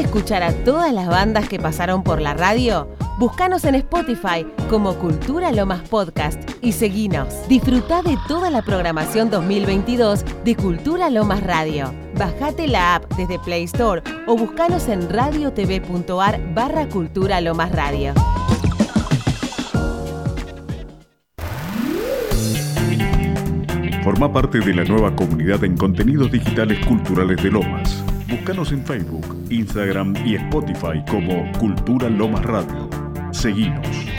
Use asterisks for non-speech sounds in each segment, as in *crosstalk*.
escuchar a todas las bandas que pasaron por la radio? Búscanos en Spotify como Cultura Lomas Podcast y seguinos. Disfruta de toda la programación 2022 de Cultura Lomas Radio. Bajate la app desde Play Store o búscanos en radiotv.ar barra Cultura Lomas Radio. Forma parte de la nueva comunidad en contenidos digitales culturales de Lomas. Búscanos en Facebook, Instagram y Spotify como Cultura Lomas Radio. Seguinos.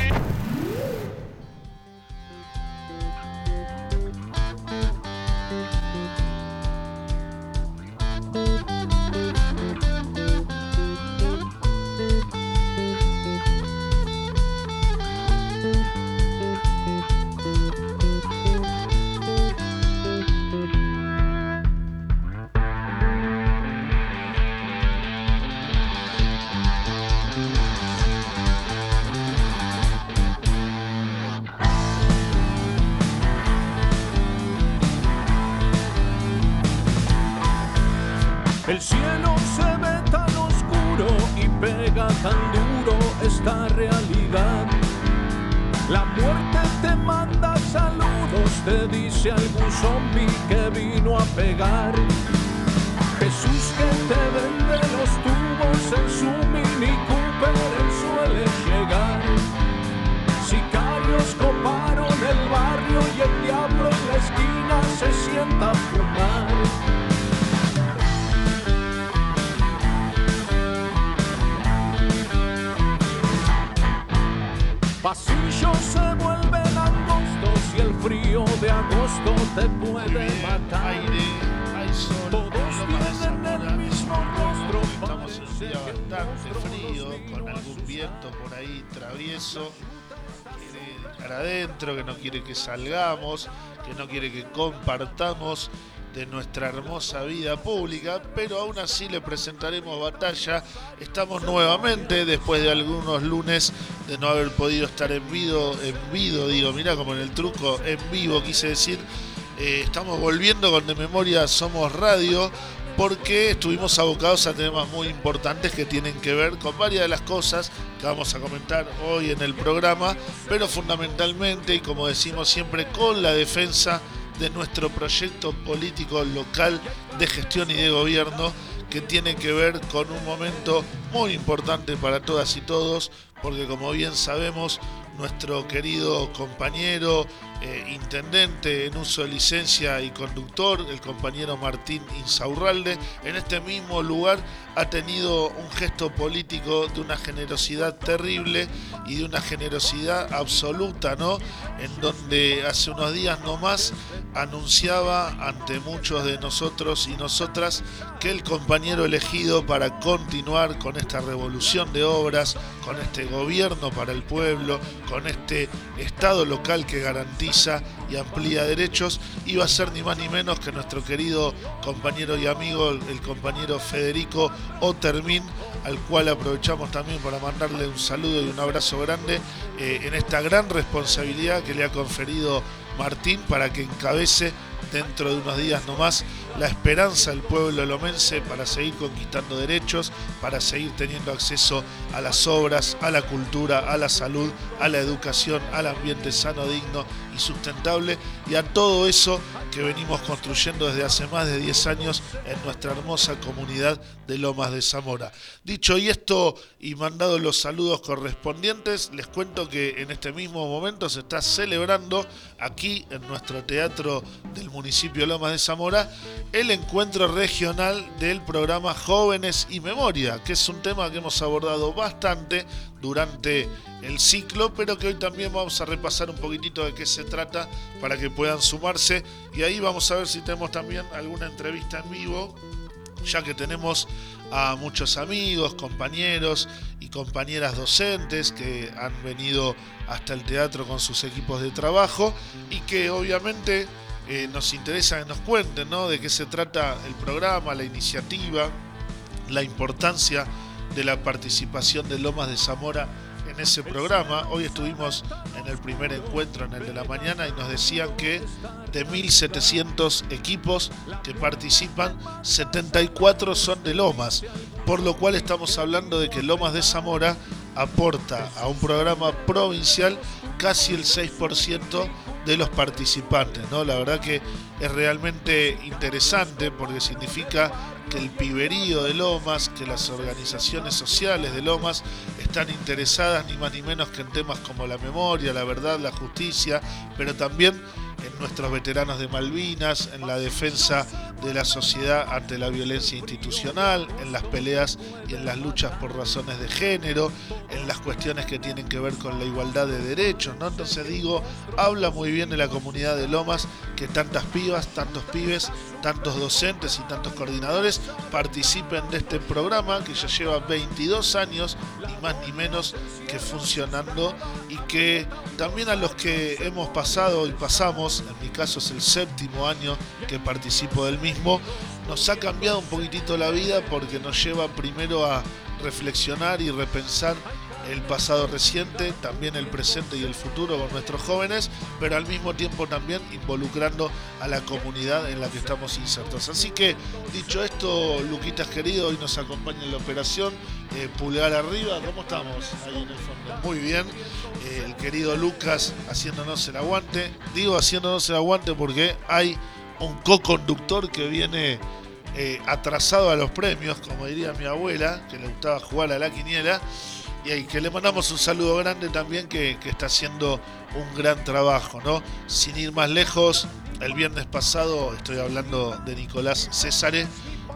Te puede matar. aire, hay sol, Todos tienen el mismo rostro. Estamos en un día bastante frío, con algún viento por ahí travieso. Dejar adentro, que no quiere que salgamos, que no quiere que compartamos de nuestra hermosa vida pública, pero aún así le presentaremos batalla. Estamos nuevamente, después de algunos lunes de no haber podido estar en vivo, en vivo, digo, mira como en el truco, en vivo quise decir, eh, estamos volviendo con De Memoria Somos Radio porque estuvimos abocados a temas muy importantes que tienen que ver con varias de las cosas que vamos a comentar hoy en el programa, pero fundamentalmente y como decimos siempre con la defensa de nuestro proyecto político local de gestión y de gobierno que tiene que ver con un momento muy importante para todas y todos, porque como bien sabemos, nuestro querido compañero, eh, intendente en uso de licencia y conductor, el compañero Martín Insaurralde, en este mismo lugar ha tenido un gesto político de una generosidad terrible y de una generosidad absoluta, ¿no? En donde hace unos días nomás anunciaba ante muchos de nosotros y nosotras que el compañero elegido para continuar con esta revolución de obras, con este gobierno para el pueblo, con este Estado local que garantiza y amplía derechos, iba a ser ni más ni menos que nuestro querido compañero y amigo, el compañero Federico Otermin, al cual aprovechamos también para mandarle un saludo y un abrazo grande eh, en esta gran responsabilidad que le ha conferido Martín para que encabece dentro de unos días nomás la esperanza del pueblo lomense para seguir conquistando derechos, para seguir teniendo acceso a las obras, a la cultura, a la salud, a la educación, al ambiente sano, digno y sustentable y a todo eso que venimos construyendo desde hace más de 10 años en nuestra hermosa comunidad de Lomas de Zamora. Dicho y esto y mandado los saludos correspondientes, les cuento que en este mismo momento se está celebrando aquí en nuestro teatro del municipio Lomas de Zamora el encuentro regional del programa Jóvenes y Memoria, que es un tema que hemos abordado bastante durante el ciclo, pero que hoy también vamos a repasar un poquitito de qué se trata para que puedan sumarse. Y ahí vamos a ver si tenemos también alguna entrevista en vivo, ya que tenemos a muchos amigos, compañeros y compañeras docentes que han venido hasta el teatro con sus equipos de trabajo y que obviamente eh, nos interesa que nos cuenten ¿no? de qué se trata el programa, la iniciativa, la importancia de la participación de Lomas de Zamora en ese programa. Hoy estuvimos en el primer encuentro, en el de la mañana, y nos decían que de 1.700 equipos que participan, 74 son de Lomas, por lo cual estamos hablando de que Lomas de Zamora aporta a un programa provincial casi el 6% de los participantes, ¿no? La verdad que es realmente interesante porque significa que el piberío de Lomas, que las organizaciones sociales de Lomas están interesadas ni más ni menos que en temas como la memoria, la verdad, la justicia, pero también en nuestros veteranos de Malvinas, en la defensa de la sociedad ante la violencia institucional, en las peleas y en las luchas por razones de género, en las cuestiones que tienen que ver con la igualdad de derechos, ¿no? Entonces digo, habla muy bien de la comunidad de Lomas que tantas pibas, tantos pibes, tantos docentes y tantos coordinadores participen de este programa que ya lleva 22 años, ni más ni menos que funcionando y que también a los que hemos pasado y pasamos, en mi caso es el séptimo año que participo del mismo, nos ha cambiado un poquitito la vida porque nos lleva primero a reflexionar y repensar el pasado reciente, también el presente y el futuro con nuestros jóvenes, pero al mismo tiempo también involucrando a la comunidad en la que estamos insertos. Así que, dicho esto, Luquitas querido, hoy nos acompaña en la operación, eh, pulgar arriba, ¿cómo estamos? Ahí en el fondo. Muy bien, eh, el querido Lucas haciéndonos el aguante, digo haciéndonos el aguante porque hay un co-conductor que viene... Eh, atrasado a los premios, como diría mi abuela, que le gustaba jugar a la quiniela, y que le mandamos un saludo grande también que, está haciendo un gran trabajo, ¿no? Sin ir más lejos, el viernes pasado, estoy hablando de Nicolás Césare,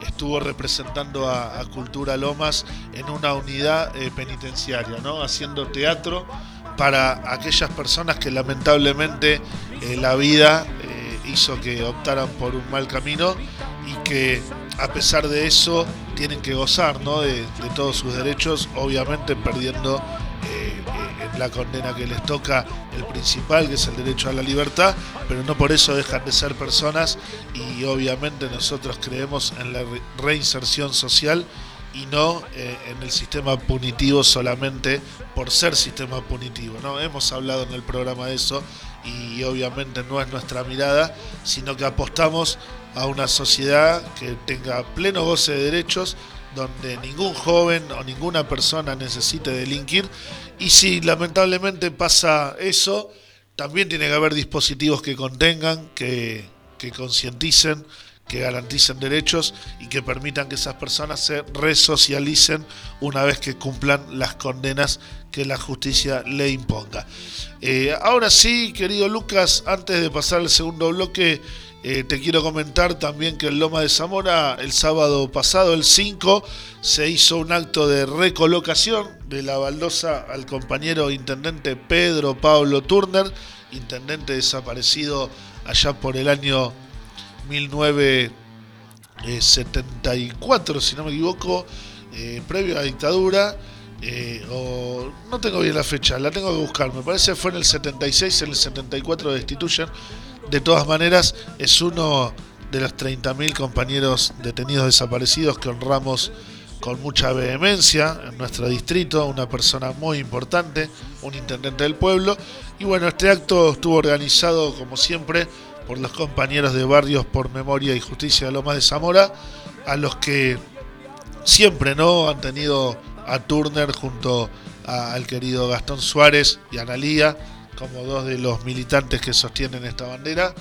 estuvo representando a, Cultura Lomas en una unidad eh, penitenciaria, ¿no? Haciendo teatro para aquellas personas que lamentablemente eh, la vida eh, hizo que optaran por un mal camino y que a pesar de eso tienen que gozar ¿no? de, todos sus derechos, obviamente perdiendo eh, eh, la condena que les toca el principal, que es el derecho a la libertad, pero no por eso dejan de ser personas y obviamente nosotros creemos en la reinserción social y no eh, en el sistema punitivo solamente por ser sistema punitivo. ¿no? Hemos hablado en el programa de eso y obviamente no es nuestra mirada, sino que apostamos a una sociedad que tenga pleno goce de derechos, donde ningún joven o ninguna persona necesite delinquir. Y si lamentablemente pasa eso, también tiene que haber dispositivos que contengan, que, que concienticen, que garanticen derechos y que permitan que esas personas se resocialicen una vez que cumplan las condenas que la justicia le imponga. Eh, ahora sí, querido Lucas, antes de pasar al segundo bloque, eh, te quiero comentar también que en Loma de Zamora el sábado pasado, el 5, se hizo un acto de recolocación de la baldosa al compañero intendente Pedro Pablo Turner, intendente desaparecido allá por el año 1974, si no me equivoco, eh, previo a la dictadura. Eh, o no tengo bien la fecha, la tengo que buscar. Me parece que fue en el 76, en el 74 destituyen de todas maneras, es uno de los 30.000 compañeros detenidos desaparecidos que honramos con mucha vehemencia en nuestro distrito, una persona muy importante, un intendente del pueblo. Y bueno, este acto estuvo organizado, como siempre, por los compañeros de Barrios por Memoria y Justicia de Loma de Zamora, a los que siempre no han tenido a Turner junto al querido Gastón Suárez y Analía como dos de los militantes que sostienen esta bandera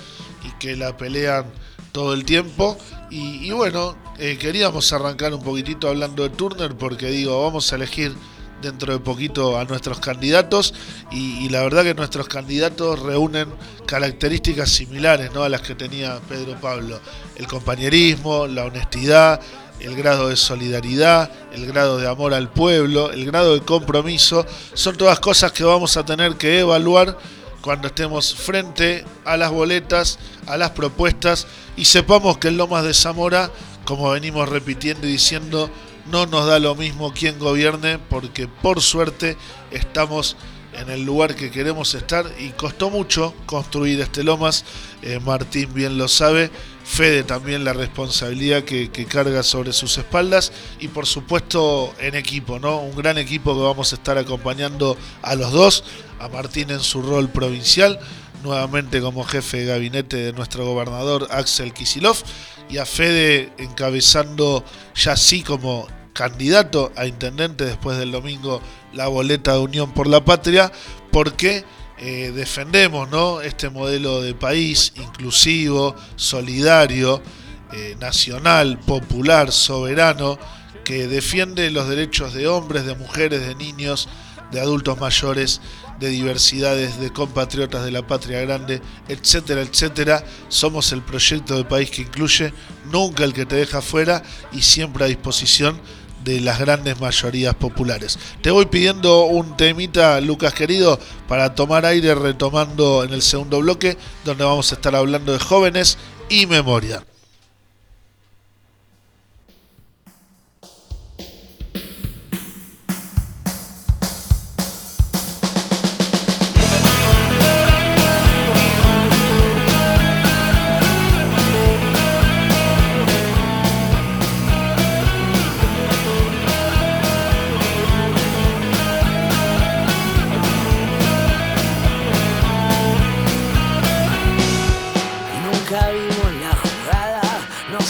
y que la pelean todo el tiempo. Y, bueno, eh, queríamos arrancar un poquitito hablando de Turner porque digo, vamos a elegir dentro de poquito a nuestros candidatos y, la verdad que nuestros candidatos reúnen características similares ¿no? a las que tenía Pedro Pablo. El compañerismo, la honestidad, el grado de solidaridad, el grado de amor al pueblo, el grado de compromiso, son todas cosas que vamos a tener que evaluar cuando estemos frente a las boletas, a las propuestas y sepamos que en Lomas de Zamora, como venimos repitiendo y diciendo, no nos da lo mismo quién gobierne porque por suerte estamos en el lugar que queremos estar y costó mucho construir este Lomas, eh, Martín bien lo sabe, Fede también la responsabilidad que, carga sobre sus espaldas y por supuesto en equipo, ¿no? Un gran equipo que vamos a estar acompañando a los dos, a Martín en su rol provincial, nuevamente como jefe de gabinete de nuestro gobernador Axel Kisilov y a Fede encabezando ya así como candidato a intendente después del domingo la boleta de Unión por la Patria, porque eh, defendemos ¿no? este modelo de país inclusivo, solidario, eh, nacional, popular, soberano, que defiende los derechos de hombres, de mujeres, de niños, de adultos mayores, de diversidades, de compatriotas de la patria grande, etcétera, etcétera. Somos el proyecto de país que incluye, nunca el que te deja fuera y siempre a disposición de las grandes mayorías populares. Te voy pidiendo un temita, Lucas querido, para tomar aire retomando en el segundo bloque, donde vamos a estar hablando de jóvenes y memoria.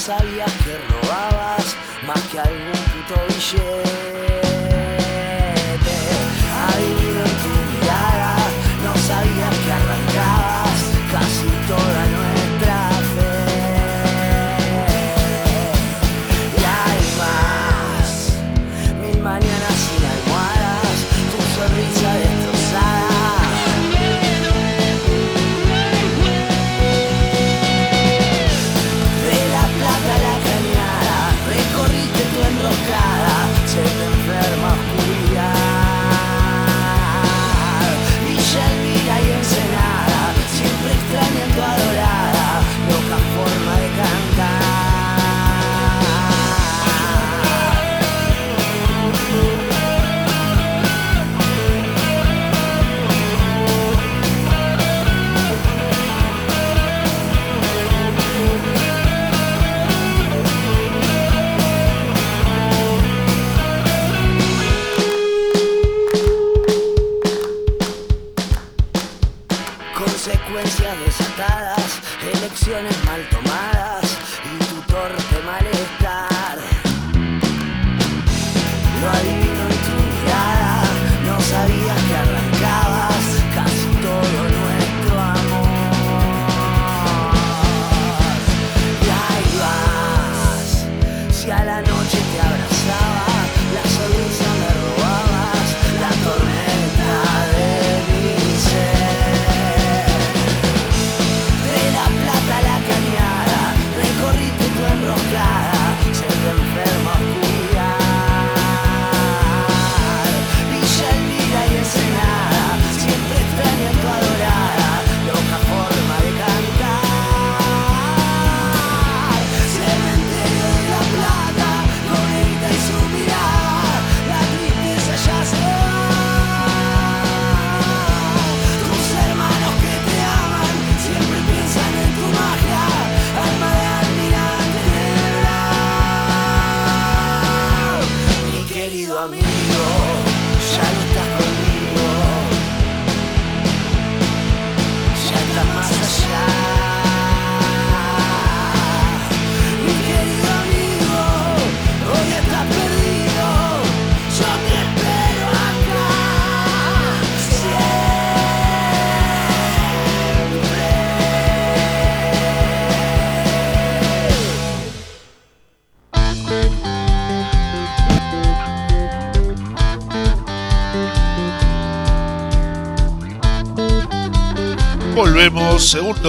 sabía que robabas más que algún puto billete.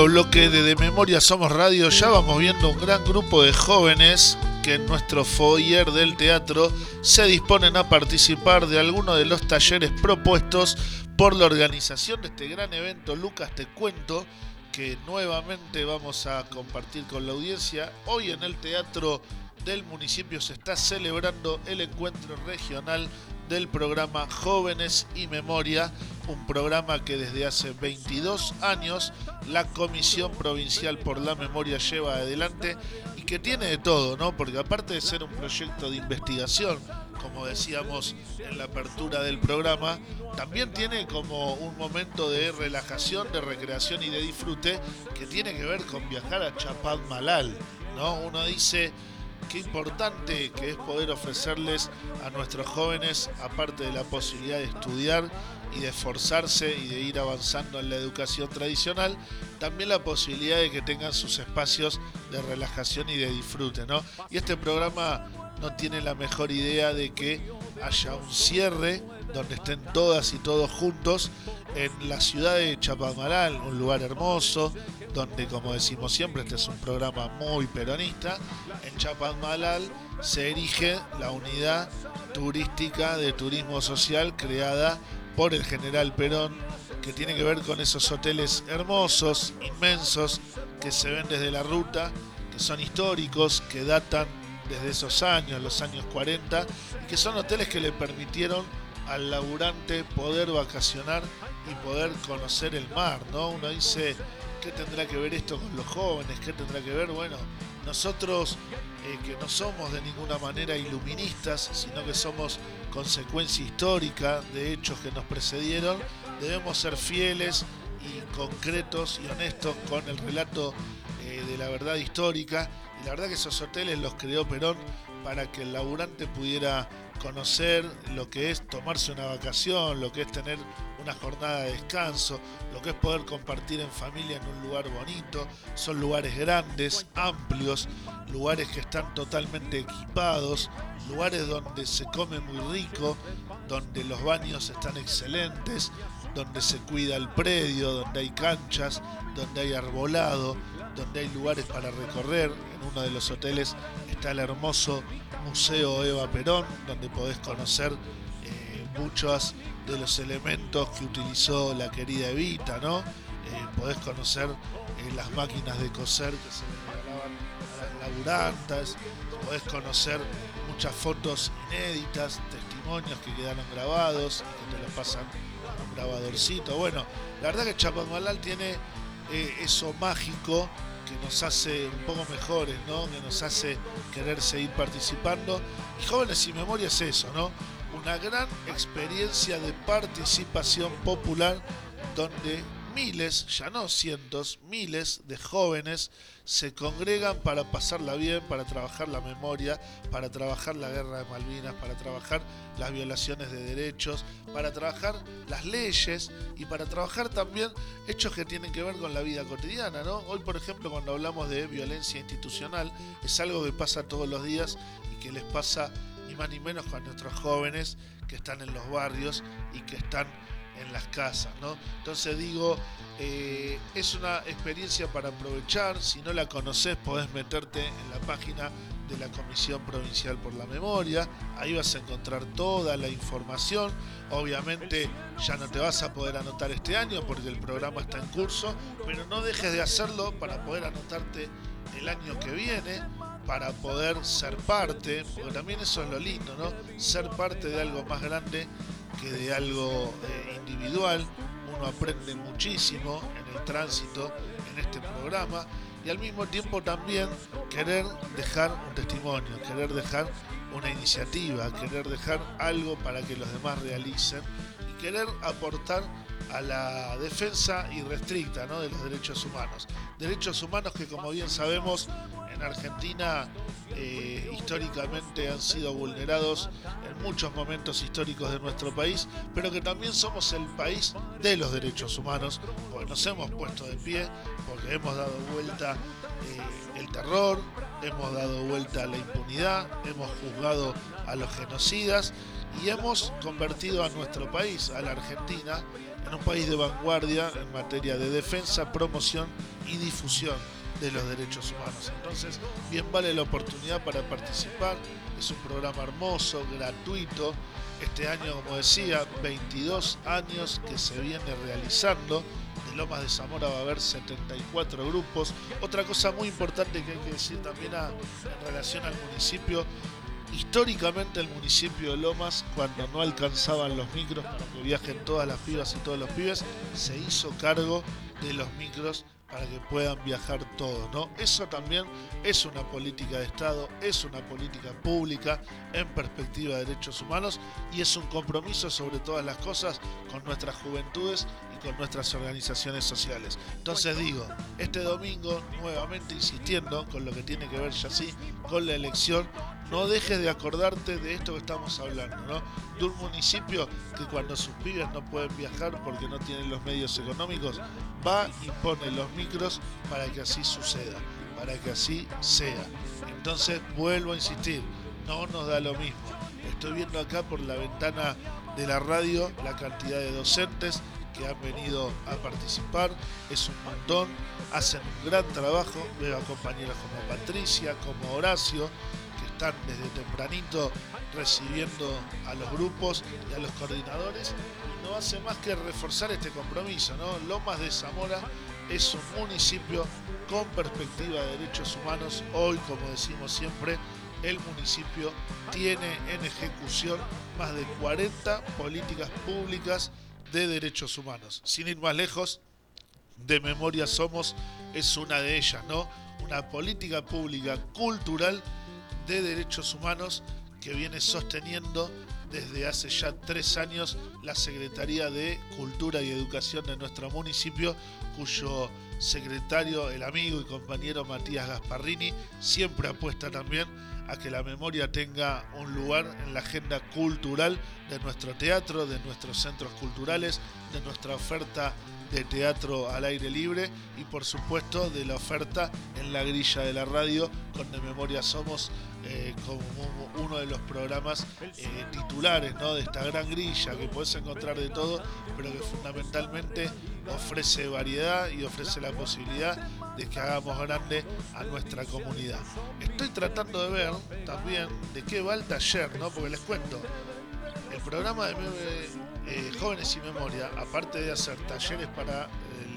Bloque de De Memoria Somos Radio. Ya vamos viendo un gran grupo de jóvenes que en nuestro foyer del teatro se disponen a participar de alguno de los talleres propuestos por la organización de este gran evento. Lucas, te cuento que nuevamente vamos a compartir con la audiencia. Hoy en el teatro del municipio se está celebrando el encuentro regional del programa Jóvenes y Memoria, un programa que desde hace 22 años la Comisión Provincial por la Memoria lleva adelante y que tiene de todo, ¿no? Porque aparte de ser un proyecto de investigación, como decíamos en la apertura del programa, también tiene como un momento de relajación, de recreación y de disfrute que tiene que ver con viajar a Chapadmalal, ¿no? Uno dice qué importante que es poder ofrecerles a nuestros jóvenes, aparte de la posibilidad de estudiar y de esforzarse y de ir avanzando en la educación tradicional, también la posibilidad de que tengan sus espacios de relajación y de disfrute, ¿no? Y este programa no tiene la mejor idea de que haya un cierre donde estén todas y todos juntos en la ciudad de Chapamaral, un lugar hermoso, donde como decimos siempre, este es un programa muy peronista, en Chapamaral se erige la unidad turística de turismo social creada por el general Perón, que tiene que ver con esos hoteles hermosos, inmensos, que se ven desde la ruta, que son históricos, que datan desde esos años, los años 40, y que son hoteles que le permitieron al laburante poder vacacionar y poder conocer el mar, ¿no? Uno dice, ¿qué tendrá que ver esto con los jóvenes? ¿Qué tendrá que ver? Bueno, nosotros eh, que no somos de ninguna manera iluministas, sino que somos consecuencia histórica de hechos que nos precedieron, debemos ser fieles y concretos y honestos con el relato eh, de la verdad histórica. Y la verdad que esos hoteles los creó Perón para que el laburante pudiera conocer lo que es tomarse una vacación, lo que es tener una jornada de descanso, lo que es poder compartir en familia en un lugar bonito. Son lugares grandes, amplios, lugares que están totalmente equipados, lugares donde se come muy rico, donde los baños están excelentes, donde se cuida el predio, donde hay canchas, donde hay arbolado, donde hay lugares para recorrer. En uno de los hoteles está el hermoso Museo Eva Perón, donde podés conocer eh, muchos de los elementos que utilizó la querida Evita, ¿no? Eh, podés conocer eh, las máquinas de coser que se le regalaban a las laburantas, podés conocer muchas fotos inéditas, testimonios que quedaron grabados y que te lo pasan con un grabadorcito. Bueno, la verdad que Chapadmalal tiene eso mágico que nos hace un poco mejores, ¿no? Que nos hace querer seguir participando. Y Jóvenes sin Memoria es eso, ¿no? Una gran experiencia de participación popular donde miles, ya no cientos, miles de jóvenes se congregan para pasarla bien, para trabajar la memoria, para trabajar la guerra de Malvinas, para trabajar las violaciones de derechos, para trabajar las leyes y para trabajar también hechos que tienen que ver con la vida cotidiana, ¿no? Hoy, por ejemplo, cuando hablamos de violencia institucional, es algo que pasa todos los días y que les pasa ni más ni menos con nuestros jóvenes que están en los barrios y que están en las casas, ¿no? Entonces digo, eh, es una experiencia para aprovechar, si no la conoces podés meterte en la página de la Comisión Provincial por la Memoria, ahí vas a encontrar toda la información, obviamente ya no te vas a poder anotar este año porque el programa está en curso, pero no dejes de hacerlo para poder anotarte el año que viene, para poder ser parte, porque también eso es lo lindo, ¿no? Ser parte de algo más grande que de algo eh, individual. Uno aprende muchísimo en el tránsito en este programa y al mismo tiempo también querer dejar un testimonio, querer dejar una iniciativa, querer dejar algo para que los demás realicen y querer aportar a la defensa irrestricta ¿no? de los derechos humanos. Derechos humanos que como bien sabemos en Argentina eh, históricamente han sido vulnerados en muchos momentos históricos de nuestro país, pero que también somos el país de los derechos humanos, porque nos hemos puesto de pie, porque hemos dado vuelta eh, el terror, hemos dado vuelta a la impunidad, hemos juzgado a los genocidas y hemos convertido a nuestro país, a la Argentina, en un país de vanguardia en materia de defensa, promoción y difusión de los derechos humanos. Entonces, bien vale la oportunidad para participar. Es un programa hermoso, gratuito. Este año, como decía, 22 años que se viene realizando. De Lomas de Zamora va a haber 74 grupos. Otra cosa muy importante que hay que decir también en relación al municipio, históricamente el municipio de Lomas, cuando no alcanzaban los micros para que viajen todas las pibas y todos los pibes, se hizo cargo de los micros para que puedan viajar todos, ¿no? Eso también es una política de Estado, es una política pública en perspectiva de derechos humanos y es un compromiso sobre todas las cosas con nuestras juventudes y con nuestras organizaciones sociales. Entonces digo, este domingo, nuevamente insistiendo con lo que tiene que ver ya sí con la elección, no dejes de acordarte de esto que estamos hablando, ¿no? De un municipio que cuando sus pibes no pueden viajar porque no tienen los medios económicos, va y pone los micros para que así suceda, para que así sea. Entonces vuelvo a insistir, no nos da lo mismo. Estoy viendo acá por la ventana de la radio la cantidad de docentes que han venido a participar, es un montón, hacen un gran trabajo, veo a compañeros como Patricia, como Horacio, están desde tempranito recibiendo a los grupos y a los coordinadores. No hace más que reforzar este compromiso, ¿no? Lomas de Zamora es un municipio con perspectiva de derechos humanos. Hoy, como decimos siempre, el municipio tiene en ejecución más de 40 políticas públicas de derechos humanos. Sin ir más lejos, de Memoria Somos es una de ellas, ¿no? Una política pública cultural de Derechos Humanos que viene sosteniendo desde hace ya tres años la Secretaría de Cultura y Educación de nuestro municipio, cuyo secretario, el amigo y compañero Matías Gasparrini, siempre apuesta también a que la memoria tenga un lugar en la agenda cultural de nuestro teatro, de nuestros centros culturales, de nuestra oferta de teatro al aire libre y por supuesto de la oferta en la grilla de la radio con De Memoria Somos eh, como uno de los programas eh, titulares ¿no? de esta gran grilla que puedes encontrar de todo, pero que fundamentalmente ofrece variedad y ofrece la posibilidad de que hagamos grande a nuestra comunidad. Estoy tratando de ver también de qué va el taller, ¿no? porque les cuento, el programa de eh, Jóvenes y Memoria, aparte de hacer talleres para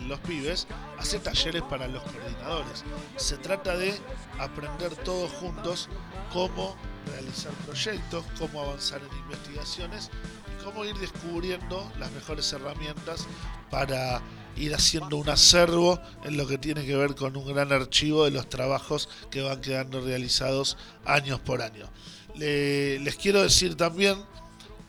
los pibes, hace talleres para los coordinadores. Se trata de aprender todos juntos cómo realizar proyectos, cómo avanzar en investigaciones y cómo ir descubriendo las mejores herramientas para ir haciendo un acervo en lo que tiene que ver con un gran archivo de los trabajos que van quedando realizados años por año. les quiero decir también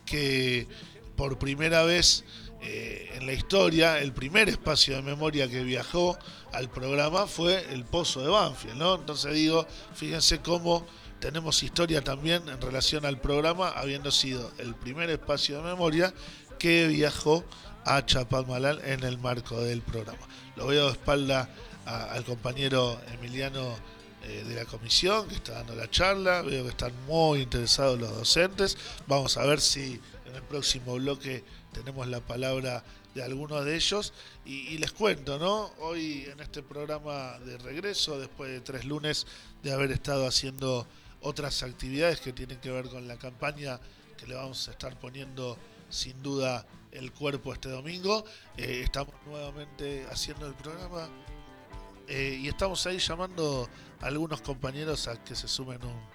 que por primera vez eh, en la historia, el primer espacio de memoria que viajó al programa fue el Pozo de Banfield, ¿no? Entonces digo, fíjense cómo tenemos historia también en relación al programa, habiendo sido el primer espacio de memoria que viajó a Chapalmalal en el marco del programa. Lo veo de espalda al compañero Emiliano eh, de la comisión que está dando la charla, veo que están muy interesados los docentes, vamos a ver si en el próximo bloque tenemos la palabra de algunos de ellos y, les cuento, ¿no? Hoy en este programa de regreso, después de tres lunes de haber estado haciendo otras actividades que tienen que ver con la campaña que le vamos a estar poniendo sin duda el cuerpo este domingo, eh, estamos nuevamente haciendo el programa eh, y estamos ahí llamando a algunos compañeros a que se sumen un,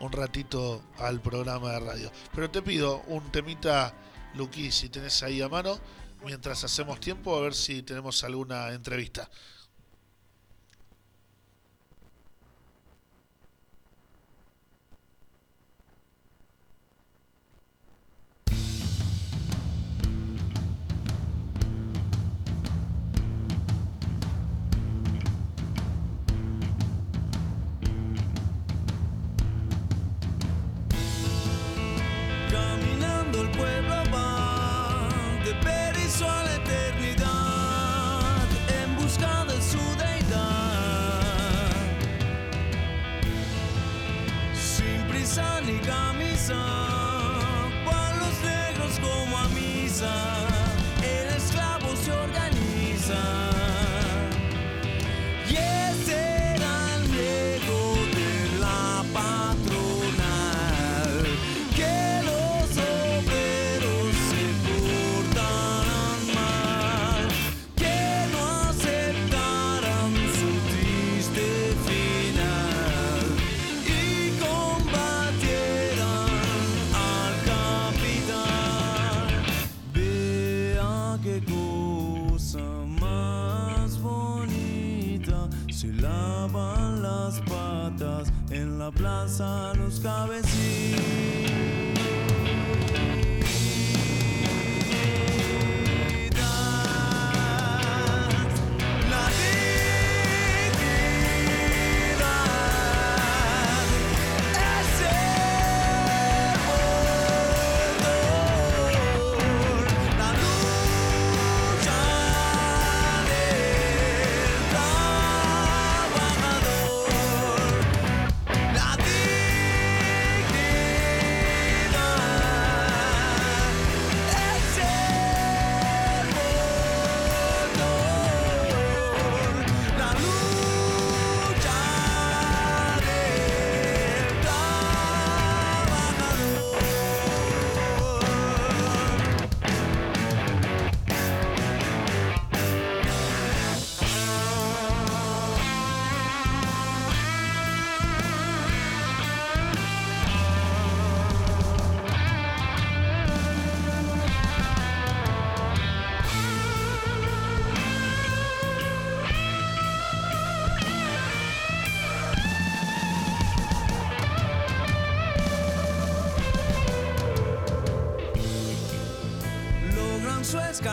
un ratito al programa de radio. Pero te pido un temita Luqui, si tenés ahí a mano, mientras hacemos tiempo, a ver si tenemos alguna entrevista. misa, los negros como a misa.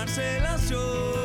tomárselas.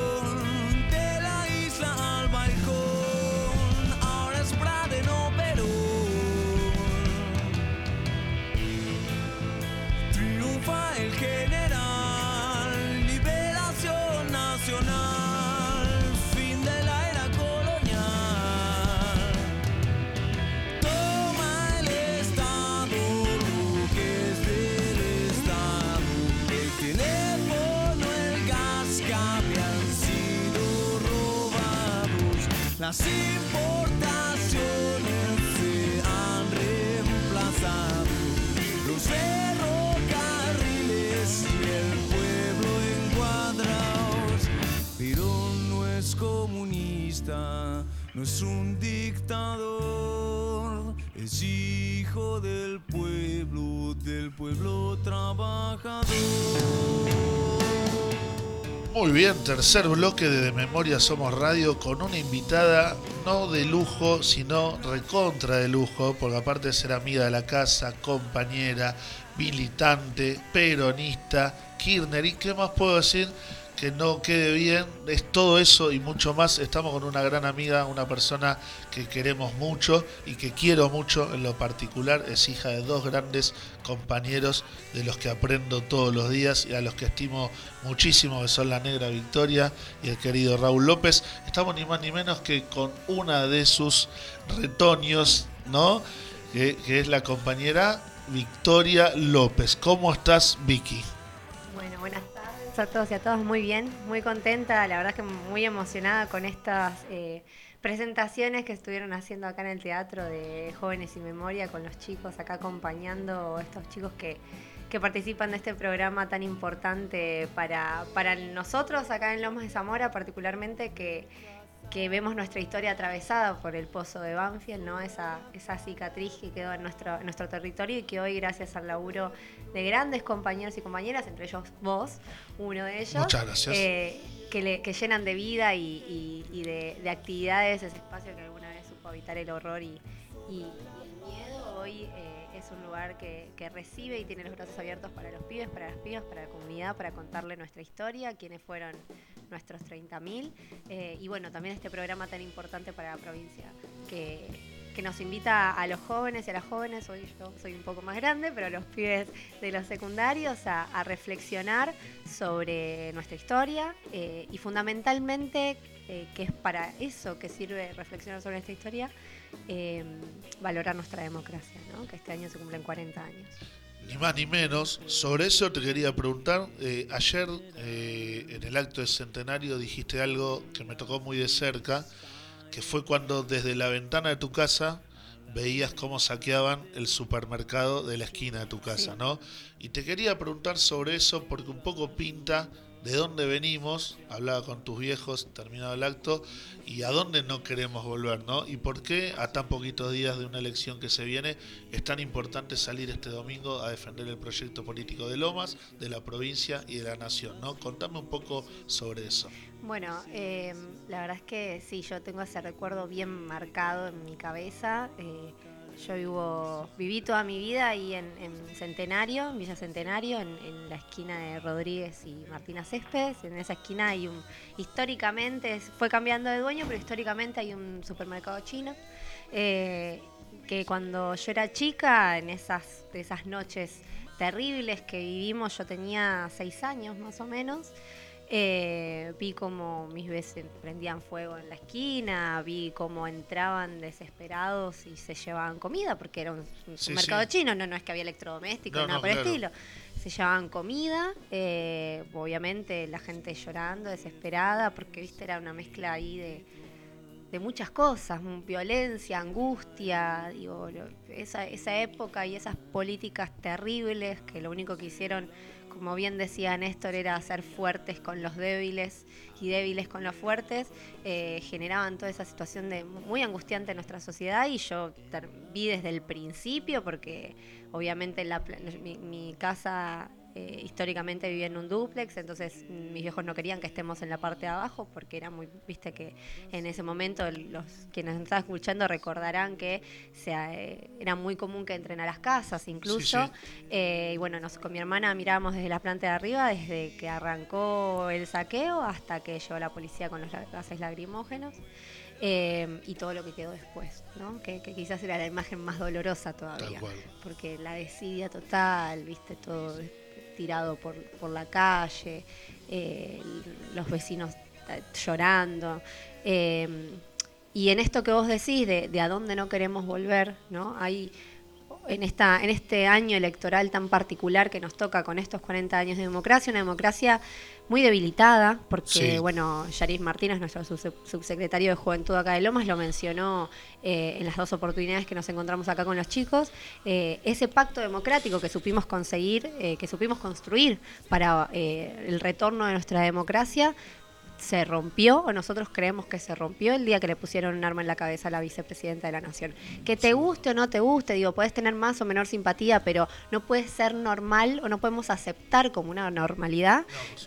Muy bien, tercer bloque de, de Memoria Somos Radio con una invitada no de lujo, sino recontra de lujo, porque aparte de ser amiga de la casa, compañera, militante, peronista, Kirchner, ¿y qué más puedo decir? Que no quede bien, es todo eso y mucho más. Estamos con una gran amiga, una persona que queremos mucho y que quiero mucho en lo particular. Es hija de dos grandes compañeros de los que aprendo todos los días y a los que estimo muchísimo, que son la negra Victoria y el querido Raúl López. Estamos ni más ni menos que con una de sus retoños, ¿no? Que, que es la compañera Victoria López. ¿Cómo estás, Vicky? Bueno, buenas a todos y a todas muy bien, muy contenta, la verdad que muy emocionada con estas eh, presentaciones que estuvieron haciendo acá en el teatro de Jóvenes y Memoria con los chicos acá acompañando a estos chicos que, que participan de este programa tan importante para, para nosotros acá en Lomas de Zamora particularmente que que vemos nuestra historia atravesada por el pozo de Banfield, ¿no? esa, esa cicatriz que quedó en nuestro, nuestro territorio y que hoy, gracias al laburo de grandes compañeros y compañeras, entre ellos vos, uno de ellos, eh, que, le, que, llenan de vida y, de, actividades ese espacio que alguna vez supo habitar el horror y, el miedo, hoy eh, es un lugar que, que, recibe y tiene los brazos abiertos para los pibes, para las pibas, para la comunidad, para contarle nuestra historia, quiénes fueron nuestros 30.000. Eh, y bueno, también este programa tan importante para la provincia que, nos invita a los jóvenes y a las jóvenes, hoy yo soy un poco más grande, pero a los pibes de los secundarios a, reflexionar sobre nuestra historia eh, y fundamentalmente, eh, que es para eso que sirve reflexionar sobre nuestra historia, valorar nuestra democracia, que este año se cumplen 40 años ni más ni menos. Sobre eso te quería preguntar. Eh, ayer, eh, en el acto de centenario, dijiste algo que me tocó muy de cerca, que fue cuando desde la ventana de tu casa veías cómo saqueaban el supermercado de la esquina de tu casa, ¿no? Y te quería preguntar sobre eso porque un poco pinta de dónde venimos, hablaba con tus viejos terminado el acto, y a dónde no queremos volver, ¿no? Y por qué a tan poquitos días de una elección que se viene es tan importante salir este domingo a defender el proyecto político de Lomas, de la provincia y de la nación, ¿no? Contame un poco sobre eso. Bueno, eh, la verdad es que sí, yo tengo ese recuerdo bien marcado en mi cabeza. Eh, yo vivo, viví toda mi vida ahí en, Centenario, en Villa Centenario, en, la esquina de Rodríguez y Martina Céspedes. En esa esquina hay un, históricamente, fue cambiando de dueño, pero históricamente hay un supermercado chino. Eh, que cuando yo era chica, en esas, esas noches terribles que vivimos, yo tenía seis años más o menos. Eh, vi como mis veces prendían fuego en la esquina, vi cómo entraban desesperados y se llevaban comida, porque era un, mercado chino, no, no es que había electrodomésticos, nada por el estilo. Se llevaban comida, eh, obviamente la gente llorando, desesperada, porque viste, era una mezcla ahí de, de muchas cosas, violencia, angustia, digo, esa, esa época y esas políticas terribles que lo único que hicieron como bien decía Néstor, era ser fuertes con los débiles y débiles con los fuertes, eh, generaban toda esa situación de muy angustiante en nuestra sociedad y yo vi desde el principio, porque obviamente la, mi casa eh, históricamente vivía en un duplex, entonces mis viejos no querían que estemos en la parte de abajo porque era muy, viste que en ese momento los quienes nos estaban escuchando recordarán que eh, era muy común que entren a las casas incluso. Eh, y bueno, nos, con mi hermana mirábamos desde la planta de arriba, desde que arrancó el saqueo hasta que llegó la policía con los gases lagrimógenos. y todo lo que quedó después, ¿no? que, quizás era la imagen más dolorosa todavía, porque la desidia total, viste todo tirado por, por la calle, eh, los vecinos eh, llorando. Em, y en esto que vos decís de, de, a dónde no queremos volver, ¿no? Hay en, esta, en este año electoral tan particular que nos toca con estos 40 años de democracia, una democracia muy debilitada, porque, bueno, Yaris Martínez, nuestro subsecretario de Juventud acá de Lomas, lo mencionó eh, en las dos oportunidades que nos encontramos acá con los chicos, eh, ese pacto democrático que supimos conseguir, eh, que supimos construir para el retorno de nuestra democracia, se rompió, o nosotros creemos que se rompió el día que le pusieron un arma en la cabeza a la vicepresidenta de la Nación. Que te guste o no te guste, digo, puedes tener más o menor simpatía, pero no puede ser normal o no podemos aceptar como una normalidad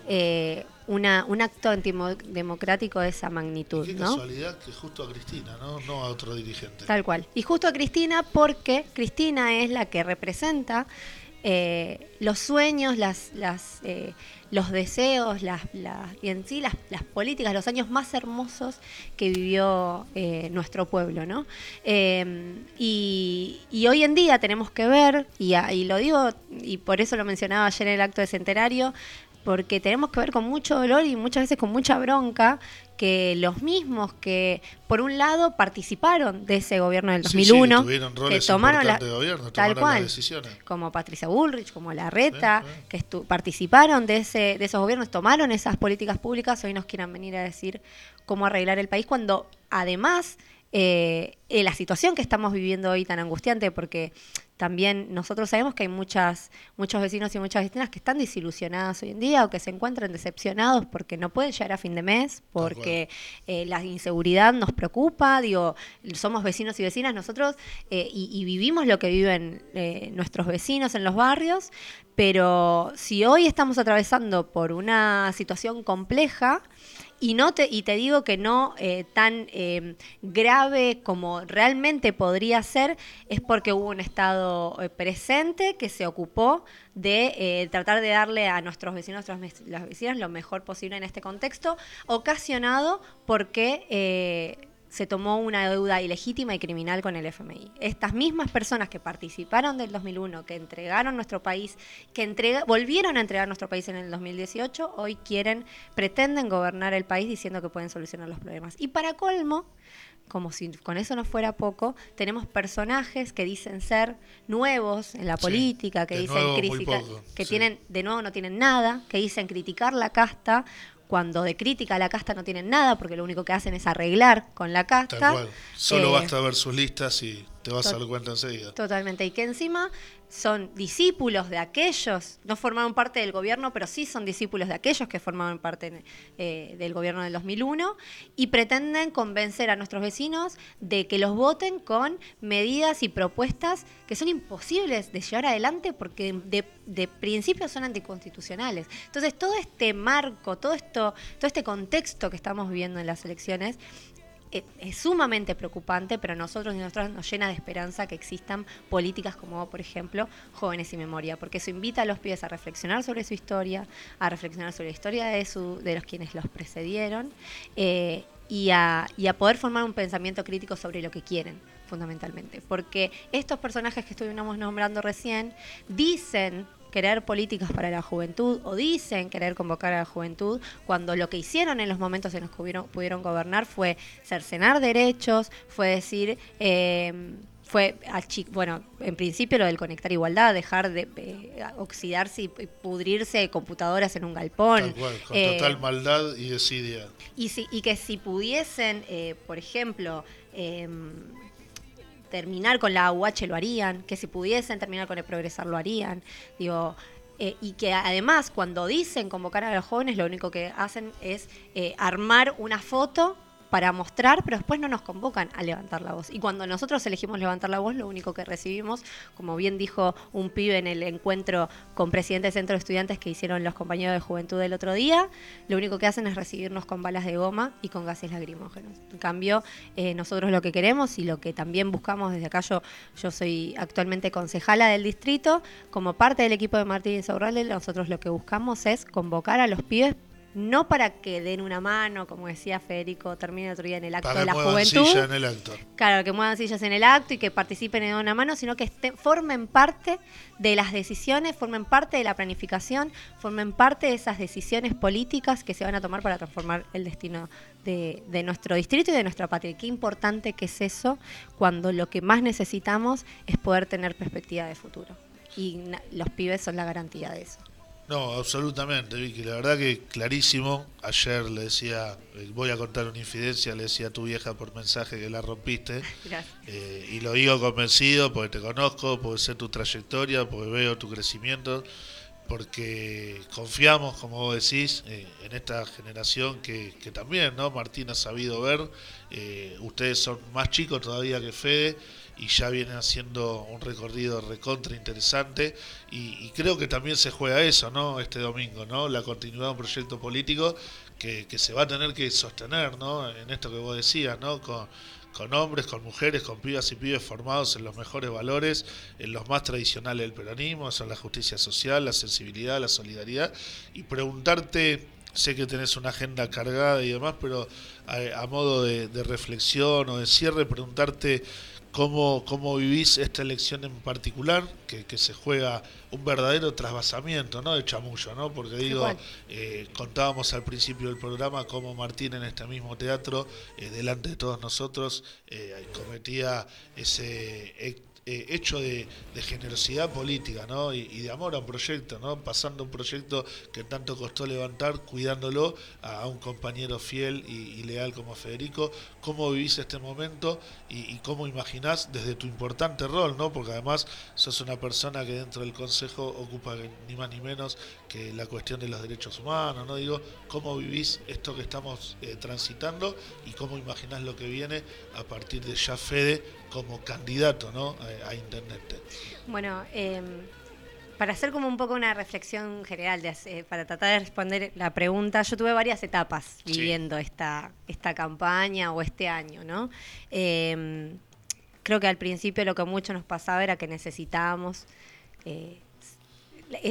eh, una, un acto antidemocrático de esa magnitud. qué casualidad que justo a Cristina, ¿no? no a otro dirigente. Tal cual. Y justo a Cristina porque Cristina es la que representa eh, los sueños, eh, los deseos, las, y en sí las, políticas, los años más hermosos que vivió eh, nuestro pueblo. ¿no? Y, y, hoy en día tenemos que ver, y, y lo digo, y por eso lo mencionaba ayer en el acto de centenario, porque tenemos que ver con mucho dolor y muchas veces con mucha bronca que los mismos que, por un lado, participaron de ese gobierno del 2001, que tomaron, la, tal cual, decisiones. como Patricia Bullrich, como Larreta, que participaron de, ese, de esos gobiernos, tomaron esas políticas públicas, hoy nos quieran venir a decir cómo arreglar el país, cuando además eh, la situación que estamos viviendo hoy tan angustiante, porque también nosotros sabemos que hay muchas, muchos vecinos y muchas vecinas que están desilusionadas hoy en día o que se encuentran decepcionados porque no pueden llegar a fin de mes, porque eh, la inseguridad nos preocupa, digo, somos vecinos y vecinas nosotros eh, y, vivimos lo que viven eh, nuestros vecinos en los barrios, pero si hoy estamos atravesando por una situación compleja, y, no te, y te digo que no eh, tan eh, grave como realmente podría ser, es porque hubo un Estado eh, presente que se ocupó de tratar de darle a nuestros vecinos, las vecinas, lo mejor posible en este contexto, ocasionado porque se tomó una deuda ilegítima y criminal con el FMI. Estas mismas personas que participaron del 2001, que entregaron nuestro país, que volvieron a entregar nuestro país en el 2018, hoy quieren, pretenden gobernar el país diciendo que pueden solucionar los problemas. Y para colmo, como si con eso no fuera poco, tenemos personajes que dicen ser nuevos en la política, que dicen que tienen, de nuevo no tienen nada, que dicen criticar la casta cuando de crítica a la casta no tienen nada, porque lo único que hacen es arreglar con la casta. Solo eh, basta ver sus listas y te vas a dar cuenta enseguida. Totalmente. Y que encima son discípulos de aquellos, no formaron parte del gobierno, pero sí son discípulos de aquellos que formaron parte eh, del gobierno del 2001 y pretenden convencer a nuestros vecinos de que los voten con medidas y propuestas que son imposibles de llevar adelante porque de, de principio son anticonstitucionales. Entonces, todo este marco, todo esto, todo este contexto que estamos viviendo en las elecciones es sumamente preocupante, pero a nosotros y nosotras nos llena de esperanza que existan políticas como, por ejemplo, Jóvenes y Memoria, porque eso invita a los pibes a reflexionar sobre su historia, a reflexionar sobre la historia de, su, de los quienes los precedieron eh, y, a, y a poder formar un pensamiento crítico sobre lo que quieren fundamentalmente, porque estos personajes que estuvimos nombrando recién dicen querer políticas para la juventud o dicen querer convocar a la juventud cuando lo que hicieron en los momentos en los que pudieron gobernar fue cercenar derechos, fue decir... Eh, fue, bueno, en principio lo del conectar igualdad, dejar de eh, oxidarse y pudrirse computadoras en un galpón. con eh, total maldad y desidia. Y, si, y que si pudiesen, por ejemplo, em, terminar con la AUH lo harían, que si pudiesen terminar con el progresar lo harían. Digo, eh, y que además cuando dicen convocar a los jóvenes lo único que hacen es eh, armar una foto para mostrar, pero después no nos convocan a levantar la voz. Y cuando nosotros elegimos levantar la voz, lo único que recibimos, como bien dijo un pibe en el encuentro con presidente del centro de estudiantes que hicieron los compañeros de juventud del otro día, lo único que hacen es recibirnos con balas de goma y con gases lacrimógenos. En cambio, eh, nosotros lo que queremos y lo que también buscamos desde acá, yo, yo soy actualmente concejala del distrito, como parte del equipo de Martín Saurralde, nosotros lo que buscamos es convocar a los pibes no para que den una mano, como decía Federico, termine otro día en el acto de la juventud. Sillas en el acto. Claro, que muevan sillas en el acto y que participen en una mano, sino que formen parte de las decisiones, formen parte de la planificación, formen parte de esas decisiones políticas que se van a tomar para transformar el destino de, de nuestro distrito y de nuestra patria. Qué importante que es eso cuando lo que más necesitamos es poder tener perspectiva de futuro. Y los pibes son la garantía de eso. No, absolutamente, Vicky. La verdad que clarísimo. Ayer le decía, eh, voy a contar una infidencia, le decía a tu vieja por mensaje que la rompiste. *laughs* Eh, y lo digo convencido porque te conozco, porque sé tu trayectoria, porque veo tu crecimiento, porque confiamos, como vos decís, eh, en esta generación que, que, también, ¿no? Martín ha sabido ver. ustedes son más chicos todavía que Fede y ya vienen haciendo un recorrido recontra interesante y, creo que también se juega eso, ¿no? Este domingo, ¿no? La continuidad de un proyecto político que, se va a tener que sostener, ¿no? En esto que vos decías, ¿no? Con, con hombres, con mujeres, con pibas y pibes formados en los mejores valores, en los más tradicionales del peronismo, son la justicia social, la sensibilidad, la solidaridad, y preguntarte, sé que tenés una agenda cargada y demás, pero a, modo de reflexión o de cierre, preguntarte cómo, cómo vivís esta elección en particular, que, que, se juega un verdadero trasvasamiento ¿no? de chamullo, ¿no? porque digo, eh, contábamos al principio del programa cómo Martín en este mismo teatro, eh, delante de todos nosotros, eh, cometía ese eh, hecho de, generosidad política ¿no? Y, de amor a un proyecto, ¿no? pasando un proyecto que tanto costó levantar, cuidándolo a, un compañero fiel y, leal como Federico. ¿Cómo vivís este momento y, cómo imaginás desde tu importante rol? ¿no? Porque además sos una persona que dentro del Consejo ocupa ni más ni menos que la cuestión de los derechos humanos. ¿no? Digo, ¿cómo vivís esto que estamos eh, transitando y cómo imaginás lo que viene a partir de ya Fede como candidato ¿no? a, intendente. Bueno, em, para hacer como un poco una reflexión general, de, para tratar de responder la pregunta, yo tuve varias etapas viviendo esta, esta campaña o este año, ¿no? Em, creo que al principio lo que mucho nos pasaba era que necesitábamos eh,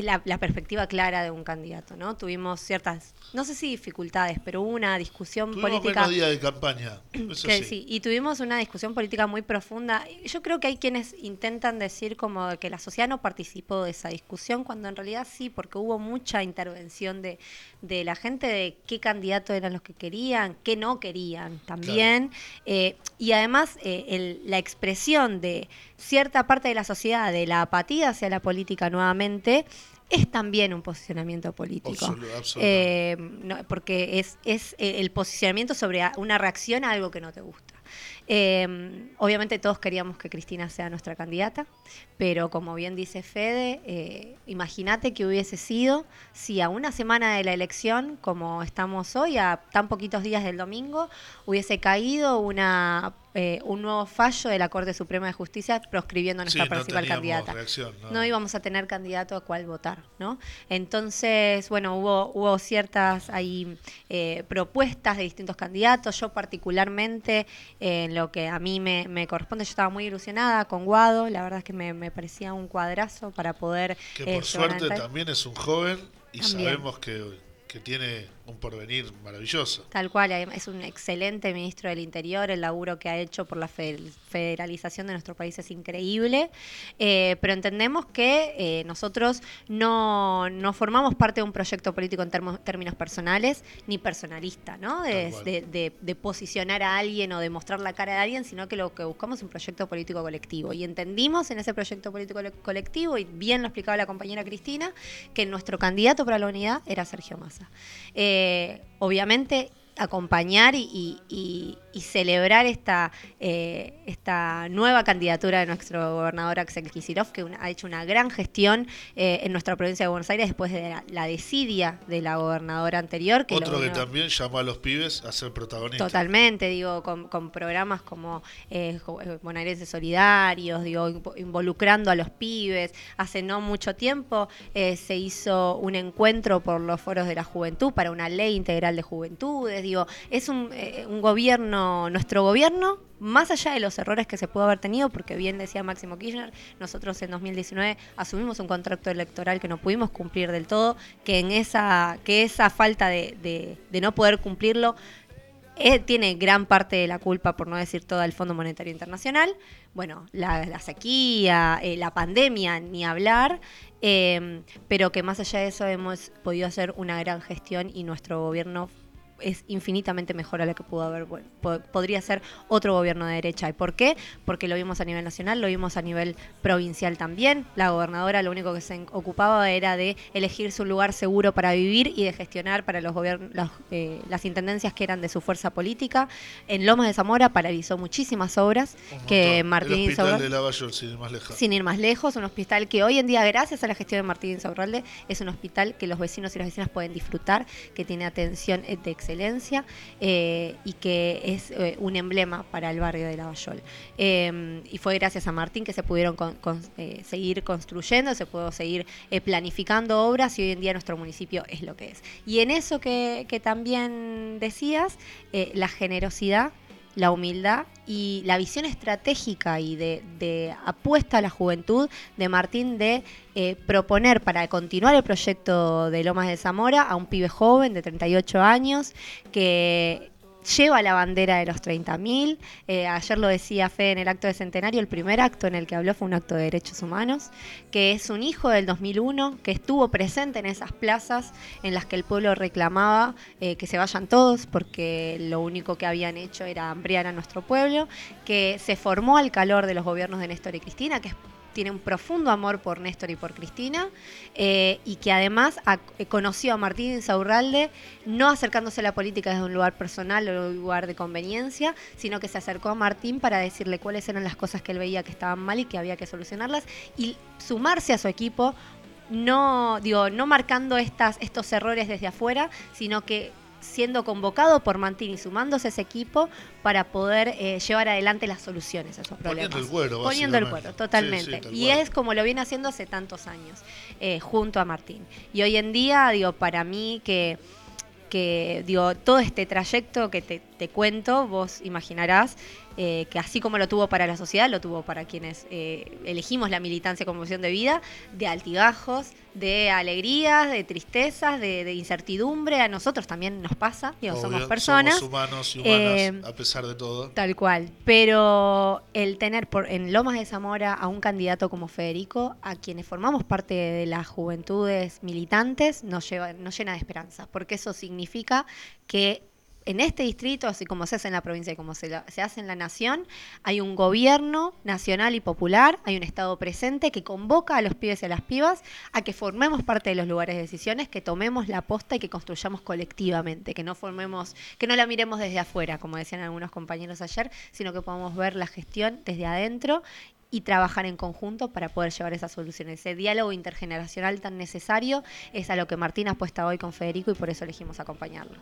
la, la, perspectiva clara de un candidato, ¿no? Tuvimos ciertas no sé si dificultades, pero hubo una discusión tuvimos política. de campaña. *clears throat* sí. y tuvimos una discusión política muy profunda. Yo creo que hay quienes intentan decir como que la sociedad no participó de esa discusión, cuando en realidad sí, porque hubo mucha intervención de, de la gente de qué candidato eran los que querían, qué no querían también. Eh, y además eh, la expresión de cierta parte de la sociedad, de la apatía hacia la política nuevamente, es también un posicionamiento político. Eh, porque es, es el posicionamiento sobre una reacción a algo que no te gusta. Eh, obviamente todos queríamos que Cristina sea nuestra candidata, pero como bien dice Fede, eh, imagínate que hubiese sido si a una semana de la elección, como estamos hoy, a tan poquitos días del domingo, hubiese caído una eh, un nuevo fallo de la Corte Suprema de Justicia proscribiendo a nuestra Sí, no principal teníamos candidata. reacción, ¿no? no íbamos a tener candidato a cuál votar, ¿no? Entonces, bueno, hubo, hubo ciertas ahí eh, propuestas de distintos candidatos. Yo particularmente, eh, en lo que a mí me, me corresponde, yo estaba muy ilusionada con Guado. La verdad es que me, me parecía un cuadrazo para poder Que por suerte también es un joven y También. sabemos que, que tiene un porvenir maravilloso. Tal cual, es un excelente ministro del Interior, el laburo que ha hecho por la fe- federalización de nuestro país es increíble, eh, pero entendemos que eh, nosotros no, no formamos parte de un proyecto político en termo- términos personales ni personalista, ¿no? De, Tal cual. de- de- de posicionar a alguien o de mostrar la cara de alguien, sino que lo que buscamos es un proyecto político colectivo. Y entendimos en ese proyecto político cole- colectivo, y bien lo explicaba la compañera Cristina, que nuestro candidato para la unidad era Sergio Massa. Eh, obviamente acompañar y, y- y- celebrar esta, eh, esta nueva candidatura de nuestro gobernador Axel Kicillof, que una- ha hecho una gran gestión eh, en nuestra provincia de Buenos Aires después de la, la desidia de la gobernadora anterior. Que Otro que también llamó a los pibes a ser protagonistas. Totalmente, digo, con, con programas como eh, eh, Bonaerenses Solidarios, digo, invo- involucrando a los pibes. Hace no mucho tiempo se hizo un encuentro por los foros de la juventud para una ley integral de juventudes. Digo, es un, un gobierno, nuestro gobierno, más allá de los errores que se pudo haber tenido, porque bien decía Máximo Kirchner, nosotros en 2019 asumimos un contrato electoral que no pudimos cumplir del todo, que en esa, que esa falta de, no poder cumplirlo eh, tiene gran parte de la culpa, por no decir toda, el Fondo Monetario Internacional. Bueno, la, la sequía, eh, la pandemia, ni hablar. eh, pero que más allá de eso hemos podido hacer una gran gestión y nuestro gobierno es infinitamente mejor a lo que pudo haber po- podría ser otro gobierno de derecha. ¿Y por qué? Porque lo vimos a nivel nacional, lo vimos a nivel provincial también. La gobernadora lo único que se ocupaba era de elegir su lugar seguro para vivir y de gestionar para los gobiernos las intendencias que eran de su fuerza política. En Lomas de Zamora paralizó muchísimas obras Un que. Martín El hospital Insaurralde- de Lavallol, sin ir más lejos. sin ir más lejos, un hospital que hoy en día, gracias a la gestión de Martín Insaurralde, es un hospital que los vecinos y las vecinas pueden disfrutar, que tiene atención eh, de excelencia eh, y que es eh, un emblema para el barrio de Lavallol. Eh, y fue gracias a Martín que se pudieron eh, seguir construyendo, se pudo seguir planificando obras y hoy en día nuestro municipio es lo que es. Y en eso que, que también decías, la generosidad la humildad y la visión estratégica y de, apuesta a la juventud de Martín de eh, proponer para continuar el proyecto de Lomas de Zamora a un pibe joven de 38 años que lleva la bandera de los 30.000. Eh, ayer lo decía Fe en el acto de centenario, el primer acto en el que habló fue un acto de derechos humanos, que es un hijo del 2001, que estuvo presente en esas plazas en las que el pueblo reclamaba eh, que se vayan todos porque lo único que habían hecho era hambriar a nuestro pueblo, que se formó al calor de los gobiernos de Néstor y Cristina, que es- tiene un profundo amor por Néstor y por Cristina, eh, y que además eh, conoció a Martín Insaurralde no acercándose a la política desde un lugar personal o un lugar de conveniencia, sino que se acercó a Martín para decirle cuáles eran las cosas que él veía que estaban mal y que había que solucionarlas, y sumarse a su equipo no digo no marcando estas estos errores desde afuera sino que siendo convocado por Martín y sumándose a ese equipo para poder eh, llevar adelante las soluciones a esos problemas Poniendo el cuero, poniendo el cuero totalmente. Sí, sí, tal y cual. es como lo viene haciendo hace tantos años eh, junto a Martín. Y hoy en día digo para mí que que digo todo este trayecto que te, te cuento vos imaginarás eh, que así como lo tuvo para la sociedad, lo tuvo para quienes eh, elegimos la militancia como opción de vida, de altibajos, de alegrías, de tristezas, de, de incertidumbre. A nosotros también nos pasa, digo, Obvio, somos personas. Somos humanos y humanas, Eh, a pesar de todo. Tal cual. Pero el tener por, en Lomas de Zamora a un candidato como Federico, a quienes formamos parte de las juventudes militantes, nos, lleva, nos llena de esperanza, porque eso significa que en este distrito, así como se hace en la provincia y como se, hace en la nación, hay un gobierno nacional y popular, hay un Estado presente que convoca a los pibes y a las pibas a que formemos parte de los lugares de decisiones, que tomemos la posta y que construyamos colectivamente, que no formemos, que no la miremos desde afuera, como decían algunos compañeros ayer, sino que podamos ver la gestión desde adentro y trabajar en conjunto para poder llevar esas soluciones. Ese diálogo intergeneracional tan necesario es a lo que Martín apuesta hoy con Federico y por eso elegimos acompañarlo.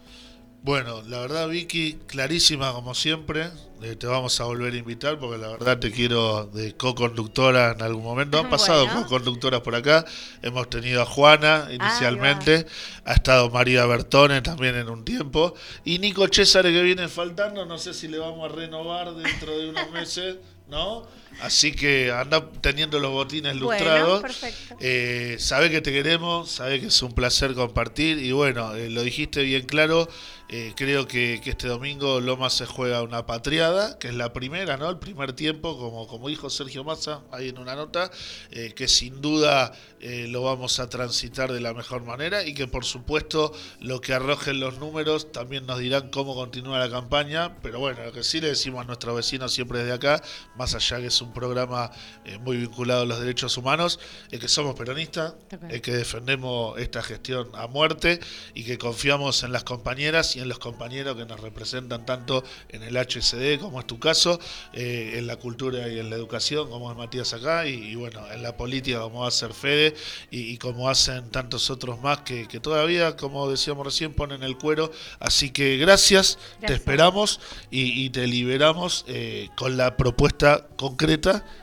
Bueno, la verdad Vicky, clarísima como siempre, eh, te vamos a volver a invitar porque la verdad te quiero de co-conductora en algún momento. Han *laughs* pasado Bueno. co-conductoras por acá, hemos tenido a Juana inicialmente, ha estado María Bertone también en un tiempo y Nico César que viene faltando, no sé si le vamos a renovar dentro de unos meses, ¿no? Así que anda teniendo los botines Bueno, lustrados. perfecto. Eh, sabe que te queremos, sabe que es un placer compartir y bueno, eh, lo dijiste bien claro. eh, creo que, que este domingo Loma se juega una patriada, que es la primera, ¿no? El primer tiempo, como, como dijo Sergio Massa ahí en una nota, eh, que sin duda eh, lo vamos a transitar de la mejor manera y que por supuesto lo que arrojen los números también nos dirán cómo continúa la campaña. Pero bueno, lo que sí le decimos a nuestros vecinos siempre desde acá, más allá que es un programa eh, muy vinculado a los derechos humanos, es que somos peronistas, Ok. es que defendemos esta gestión a muerte y que confiamos en las compañeras y en los compañeros que nos representan tanto en el HCD, como es tu caso, eh, en la cultura y en la educación, como es Matías acá, y, y bueno, en la política, como va a ser Fede, y, y como hacen tantos otros más que, que todavía, como decíamos recién, ponen el cuero. Así que gracias, te esperamos y, y te liberamos eh, con la propuesta concreta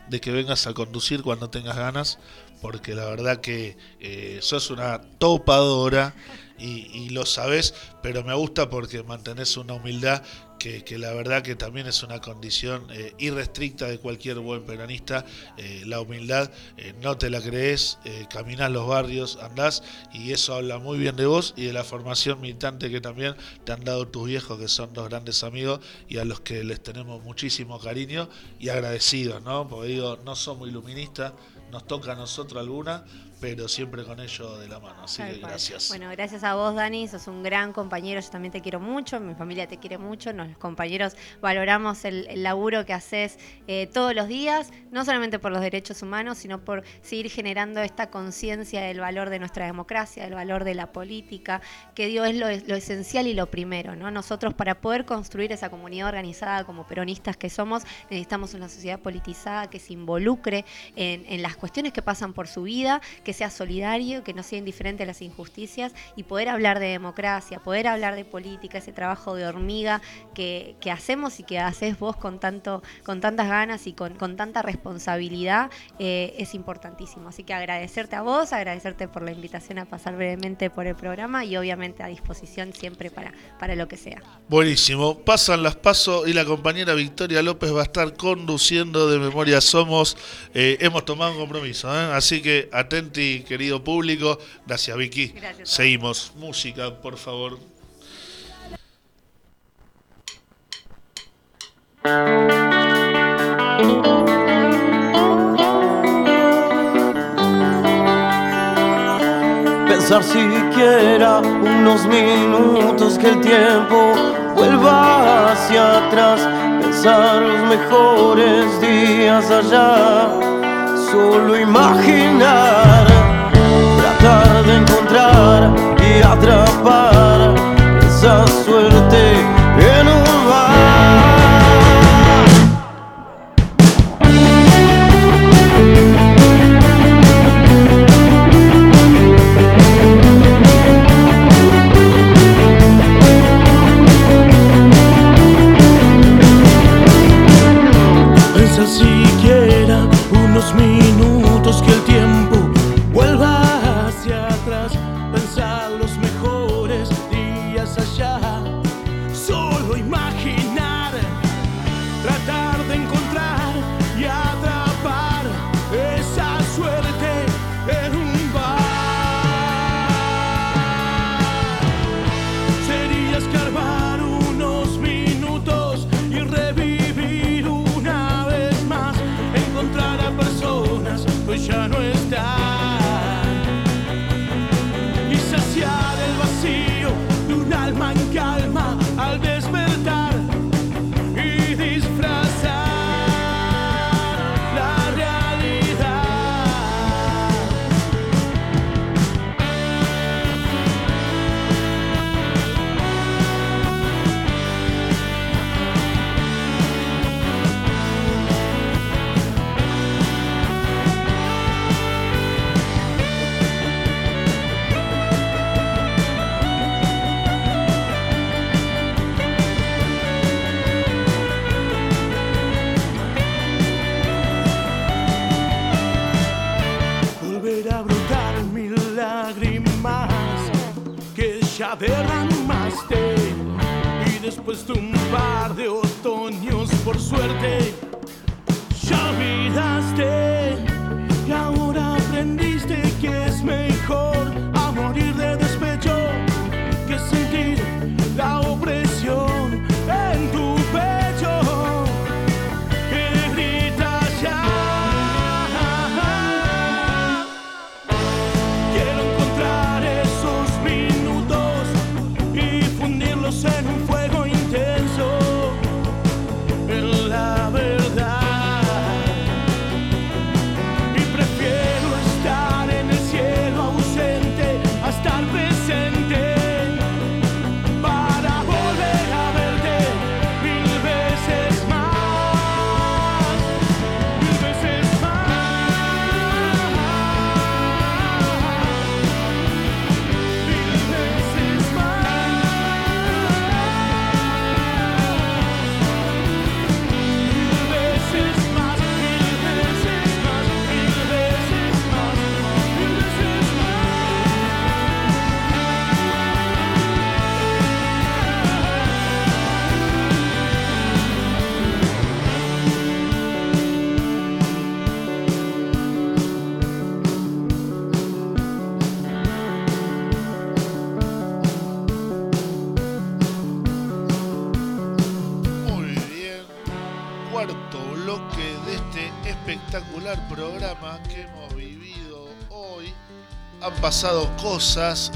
de que vengas a conducir cuando tengas ganas, porque la verdad que eh, sos una topadora y, y lo sabes, pero me gusta porque mantenés una humildad que, la verdad que también es una condición eh, irrestricta de cualquier buen peronista. eh, la humildad eh, no te la crees, eh, caminás los barrios, andás y eso habla muy bien de vos y de la formación militante que también te han dado tus viejos, que son dos grandes amigos y a los que les tenemos muchísimo cariño y agradecidos, ¿no? Porque digo, no somos iluministas, nos toca a nosotros alguna, pero siempre con ellos de la mano. Así que gracias. Bueno, gracias a vos, Dani. Sos un gran compañero. Yo también te quiero mucho. Mi familia te quiere mucho. Nos, los compañeros valoramos el, el laburo que haces eh, todos los días, no solamente por los derechos humanos, sino por seguir generando esta conciencia del valor de nuestra democracia, del valor de la política, que digo, es lo, lo esencial y lo primero. ¿no? Nosotros, para poder construir esa comunidad organizada como peronistas que somos, necesitamos una sociedad politizada que se involucre en, en las cuestiones que pasan por su vida, que sea solidario, que no sea indiferente a las injusticias y poder hablar de democracia, poder hablar de política, ese trabajo de hormiga que, hacemos y que haces vos con, tanto, con tantas ganas y con, con tanta responsabilidad eh, es importantísimo. Así que agradecerte a vos, agradecerte por la invitación a pasar brevemente por el programa y obviamente a disposición siempre para, para lo que sea. Buenísimo, pasan las pasos y la compañera Victoria López va a estar conduciendo de Memoria Somos. Eh, hemos tomado compromiso, ¿eh? así que atenti, querido público. Gracias, Vicky. Gracias. Seguimos. Música, por favor. Pensar siquiera unos minutos que el tiempo vuelva hacia atrás. Pensar los mejores días allá. Solo imaginar, tratar de encontrar y atrapar esa suerte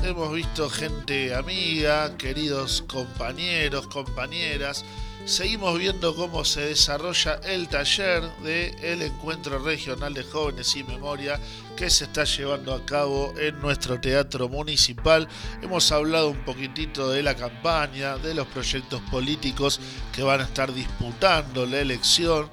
hemos visto gente amiga, queridos compañeros, compañeras. Seguimos viendo cómo se desarrolla el taller del el Encuentro Regional de Jóvenes y Memoria que se está llevando a cabo en nuestro teatro municipal. Hemos hablado un poquitito de la campaña, de los proyectos políticos que van a estar disputando la elección,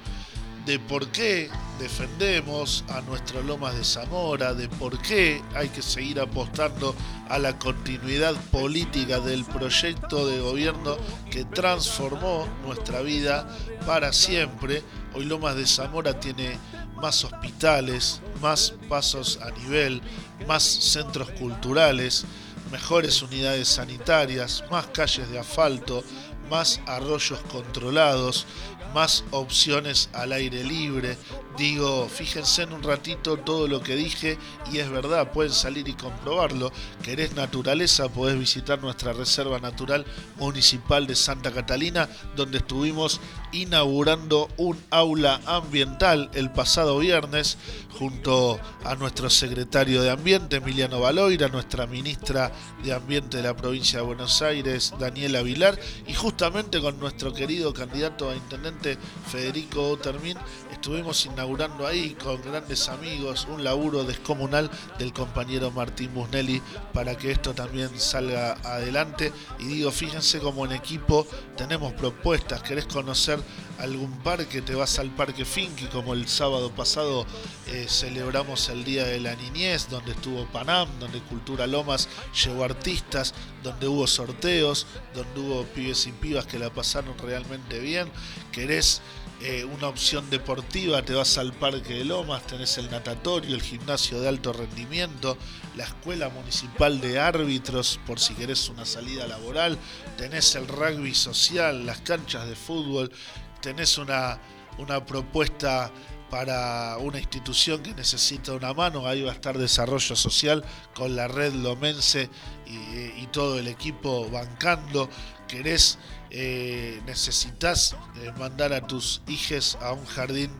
de por qué defendemos a nuestro Lomas de Zamora, de por qué hay que seguir apostando a la continuidad política del proyecto de gobierno que transformó nuestra vida para siempre. Hoy Lomas de Zamora tiene más hospitales, más pasos a nivel, más centros culturales, mejores unidades sanitarias, más calles de asfalto, más arroyos controlados, más opciones al aire libre. Digo, fíjense en un ratito todo lo que dije y es verdad, pueden salir y comprobarlo. Querés naturaleza, podés visitar nuestra Reserva Natural Municipal de Santa Catalina, donde estuvimos inaugurando un aula ambiental el pasado viernes junto a nuestro secretario de Ambiente, Emiliano Baloira, nuestra ministra de Ambiente de la provincia de Buenos Aires, Daniela Vilar, y justamente con nuestro querido candidato a intendente Federico Otermin, estuvimos inaugurando ahí con grandes amigos un laburo descomunal del compañero Martín Busnelli para que esto también salga adelante. Y digo, fíjense como en equipo tenemos propuestas, querés conocer algún parque, te vas al Parque Finky, como el sábado pasado eh, celebramos el Día de la Niñez, donde estuvo Panam, donde Cultura Lomas llevó artistas, donde hubo sorteos, donde hubo pibes y pibas que la pasaron realmente bien. Querés eh, una opción deportiva, te vas al Parque de Lomas, tenés el natatorio, el gimnasio de alto rendimiento, la escuela municipal de árbitros por si querés una salida laboral, tenés el rugby social, las canchas de fútbol, tenés una, una propuesta para una institución que necesita una mano, ahí va a estar desarrollo social con la red lomense y, y todo el equipo bancando, querés eh, necesitas eh, mandar a tus hijes a un jardín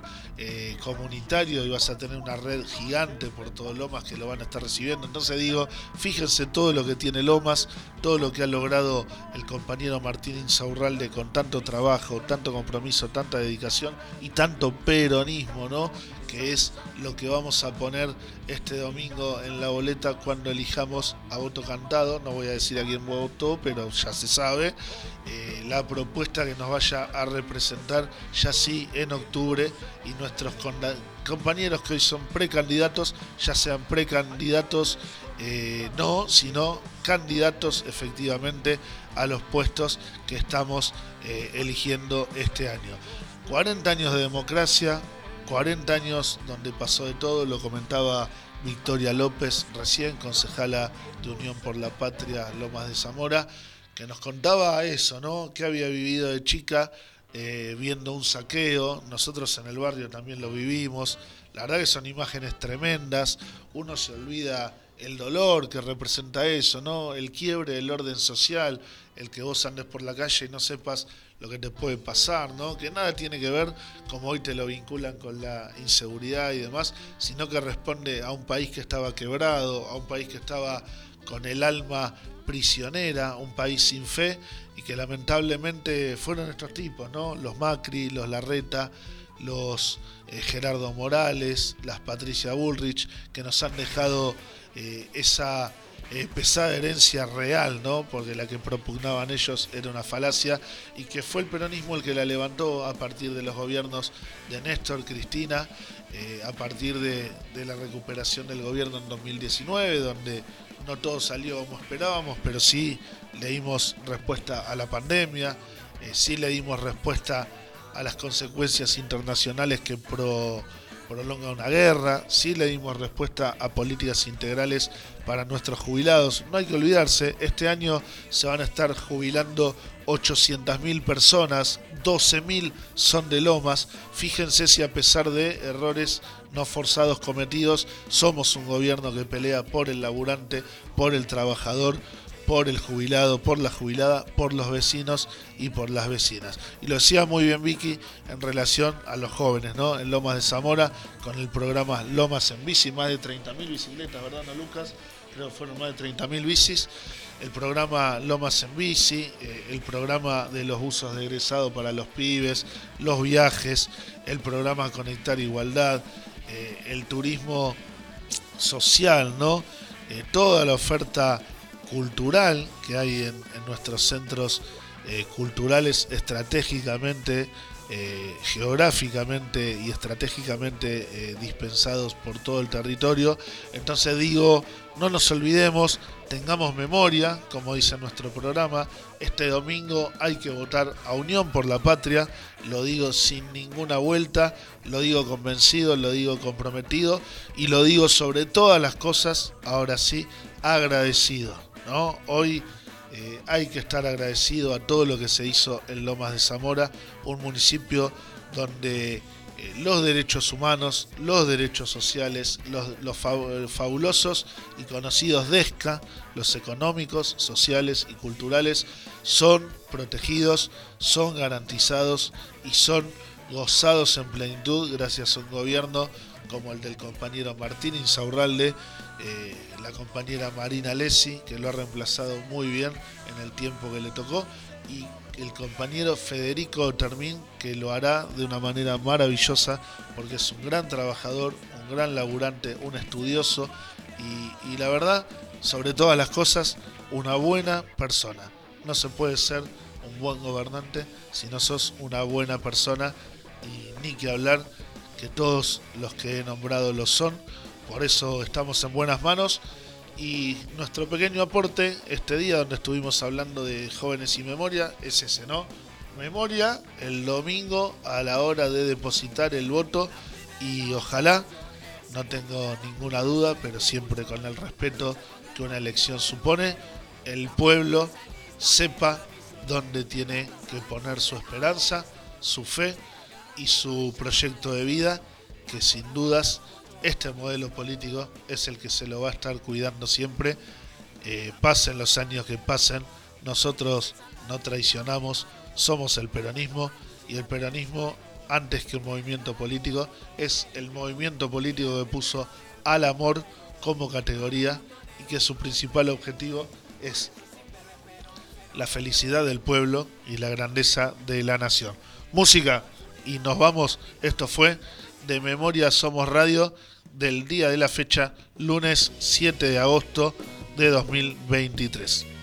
eh, comunitario y vas a tener una red gigante por todo Lomas que lo van a estar recibiendo. Entonces digo, fíjense todo lo que tiene Lomas, todo lo que ha logrado el compañero Martín Insaurralde con tanto trabajo, tanto compromiso, tanta dedicación y tanto peronismo, ¿no? Que es lo que vamos a poner este domingo en la boleta cuando elijamos a voto cantado. No voy a decir a quién votó, pero ya se sabe. Eh, la propuesta que nos vaya a representar ya sí en octubre y nuestros compañeros que hoy son precandidatos, ya sean precandidatos eh, no, sino candidatos efectivamente a los puestos que estamos eh, eligiendo este año. 40 años de democracia, 40 años donde pasó de todo, lo comentaba Victoria López, recién concejala de Unión por la Patria Lomas de Zamora, que nos contaba eso, ¿no? Que había vivido de chica eh, viendo un saqueo, nosotros en el barrio también lo vivimos, la verdad que son imágenes tremendas, uno se olvida el dolor que representa eso, ¿no? El quiebre del orden social, el que vos andes por la calle y no sepas lo que te puede pasar, ¿no? Que nada tiene que ver, como hoy te lo vinculan con la inseguridad y demás, sino que responde a un país que estaba quebrado, a un país que estaba con el alma prisionera, un país sin fe y que lamentablemente fueron estos tipos, ¿no? Los Macri, los Larreta, los eh, Gerardo Morales, las Patricia Bullrich, que nos han dejado eh, esa eh, pesada herencia real, ¿no? Porque la que propugnaban ellos era una falacia y que fue el peronismo el que la levantó a partir de los gobiernos de Néstor, Cristina, eh, a partir de, la recuperación del gobierno en 2019, donde no todo salió como esperábamos, pero sí le dimos respuesta a la pandemia, sí le dimos respuesta a las consecuencias internacionales que pro prolonga una guerra, sí le dimos respuesta a políticas integrales para nuestros jubilados. No hay que olvidarse, este año se van a estar jubilando 800.000 personas, 12.000 son de Lomas. Fíjense si a pesar de errores no forzados cometidos, somos un gobierno que pelea por el laburante, por el trabajador, por el jubilado, por la jubilada, por los vecinos y por las vecinas. Y lo decía muy bien Vicky en relación a los jóvenes, ¿no? En Lomas de Zamora, con el programa Lomas en Bici, más de 30.000 bicicletas, ¿verdad, no, Lucas? Creo que fueron más de 30.000 bicis. El programa Lomas en Bici, eh, el programa de los usos de egresado para los pibes, los viajes, el programa Conectar Igualdad, eh, el turismo social, ¿no? Eh, toda la oferta cultural que hay en, nuestros centros eh, culturales estratégicamente, eh, geográficamente y estratégicamente eh, dispensados por todo el territorio. Entonces digo, no nos olvidemos, tengamos memoria, como dice nuestro programa, este domingo hay que votar a Unión por la Patria, lo digo sin ninguna vuelta, lo digo convencido, lo digo comprometido y lo digo sobre todas las cosas, ahora sí, agradecido. Hoy eh, hay que estar agradecido a todo lo que se hizo en Lomas de Zamora, un municipio donde eh, los derechos humanos, los derechos sociales, los, fabulosos y conocidos DESCA, los económicos, sociales y culturales, son protegidos, son garantizados y son gozados en plenitud gracias a un gobierno como el del compañero Martín Insaurralde, eh, la compañera Marina Lessi, que lo ha reemplazado muy bien en el tiempo que le tocó, y el compañero Federico Termín, que lo hará de una manera maravillosa, porque es un gran trabajador, un gran laburante, un estudioso y, y la verdad, sobre todas las cosas, una buena persona. No se puede ser un buen gobernante si no sos una buena persona y ni que hablar que todos los que he nombrado lo son por eso estamos en buenas manos. Y nuestro pequeño aporte este día donde estuvimos hablando de jóvenes y memoria es ese, ¿no? Memoria el domingo a la hora de depositar el voto y ojalá, no tengo ninguna duda, pero siempre con el respeto que una elección supone, el pueblo sepa dónde tiene que poner su esperanza, su fe y su proyecto de vida, que sin dudas este modelo político es el que se lo va a estar cuidando siempre. Eh, pasen los años que pasen, nosotros no traicionamos, somos el peronismo y el peronismo, antes que un movimiento político, es el movimiento político que puso al amor como categoría y que su principal objetivo es la felicidad del pueblo y la grandeza de la nación. Música y nos vamos, esto fue de Memoria Somos Radio del día de la fecha, lunes 7 de agosto de 2023.